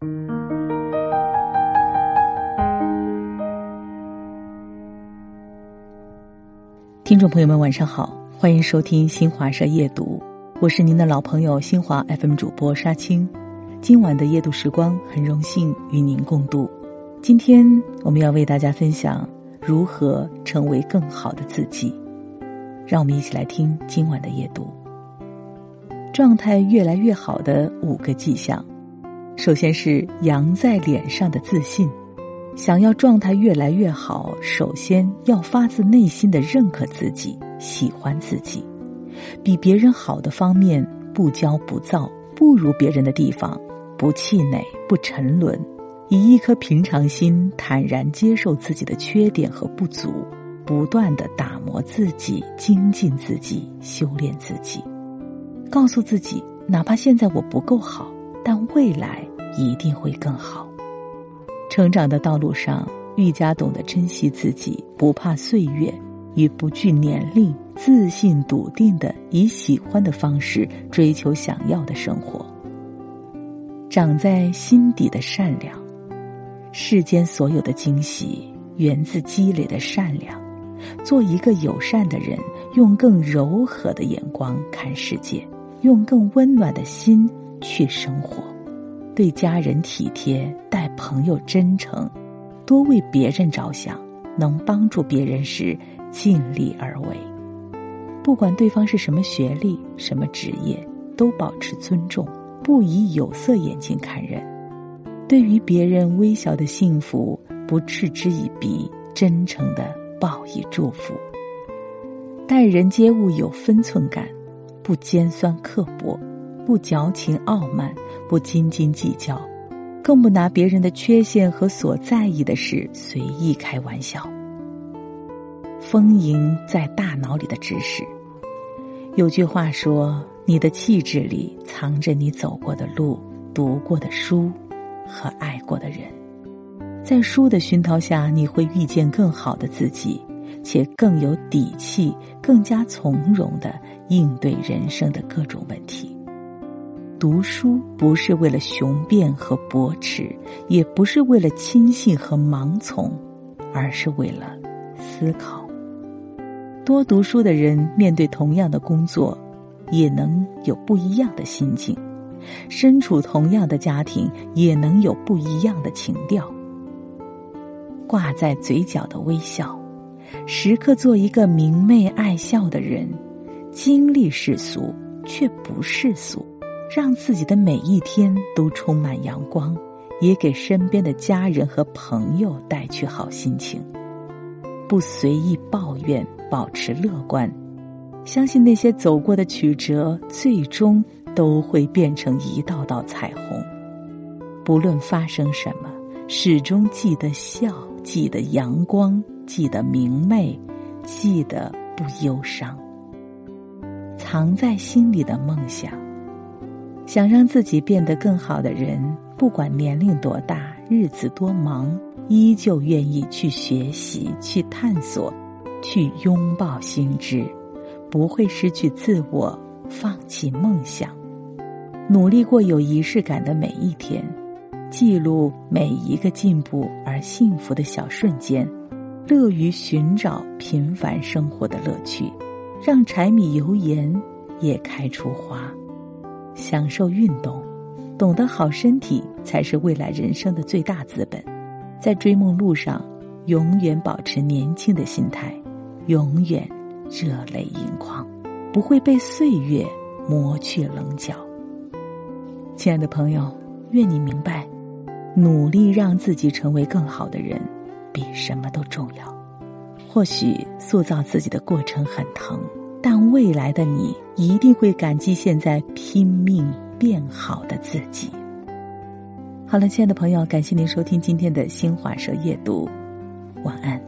听众朋友们，晚上好，欢迎收听新华社夜读，我是您的老朋友新华 FM 主播沙青。今晚的夜读时光，很荣幸与您共度。今天我们要为大家分享如何成为更好的自己，让我们一起来听今晚的夜读。状态越来越好的五个迹象，首先是扬在脸上的自信。想要状态越来越好，首先要发自内心的认可自己，喜欢自己。比别人好的方面，不骄不躁，不如别人的地方，不气馁，不沉沦，以一颗平常心，坦然接受自己的缺点和不足，不断的打磨自己，精进自己，修炼自己。告诉自己，哪怕现在我不够好，但未来一定会更好。成长的道路上，愈加懂得珍惜自己，不怕岁月，与不惧年龄，自信笃定的以喜欢的方式追求想要的生活。长在心底的善良，世间所有的惊喜源自积累的善良。做一个友善的人，用更柔和的眼光看世界，用更温暖的心去生活。对家人体贴，待朋友真诚，多为别人着想，能帮助别人时尽力而为。不管对方是什么学历、什么职业，都保持尊重，不以有色眼镜看人。对于别人微小的幸福，不嗤之以鼻，真诚的报以祝福。待人接物有分寸感，不尖酸刻薄。不矫情傲慢，不斤斤计较，更不拿别人的缺陷和所在意的事随意开玩笑。丰盈在大脑里的知识。有句话说：“你的气质里藏着你走过的路、读过的书和爱过的人。”在书的熏陶下，你会遇见更好的自己，且更有底气、更加从容的应对人生的各种问题。读书不是为了雄辩和驳斥，也不是为了轻信和盲从，而是为了思考。多读书的人面对同样的工作，也能有不一样的心境；身处同样的家庭，也能有不一样的情调。挂在嘴角的微笑，时刻做一个明媚爱笑的人。经历世俗，却不世俗。让自己的每一天都充满阳光，也给身边的家人和朋友带去好心情。不随意抱怨，保持乐观，相信那些走过的曲折，最终都会变成一道道彩虹。不论发生什么，始终记得笑，记得阳光，记得明媚，记得不忧伤。藏在心里的梦想。想让自己变得更好的人，不管年龄多大，日子多忙，依旧愿意去学习、去探索、去拥抱新知，不会失去自我，放弃梦想，努力过有仪式感的每一天，记录每一个进步而幸福的小瞬间，乐于寻找平凡生活的乐趣，让柴米油盐也开出花。享受运动，懂得好身体才是未来人生的最大资本。在追梦路上，永远保持年轻的心态，永远热泪盈眶，不会被岁月磨去棱角。亲爱的朋友，愿你明白，努力让自己成为更好的人，比什么都重要。或许塑造自己的过程很疼。但未来的你一定会感激现在拼命变好的自己。好了，亲爱的朋友，感谢您收听今天的新华社夜读，晚安。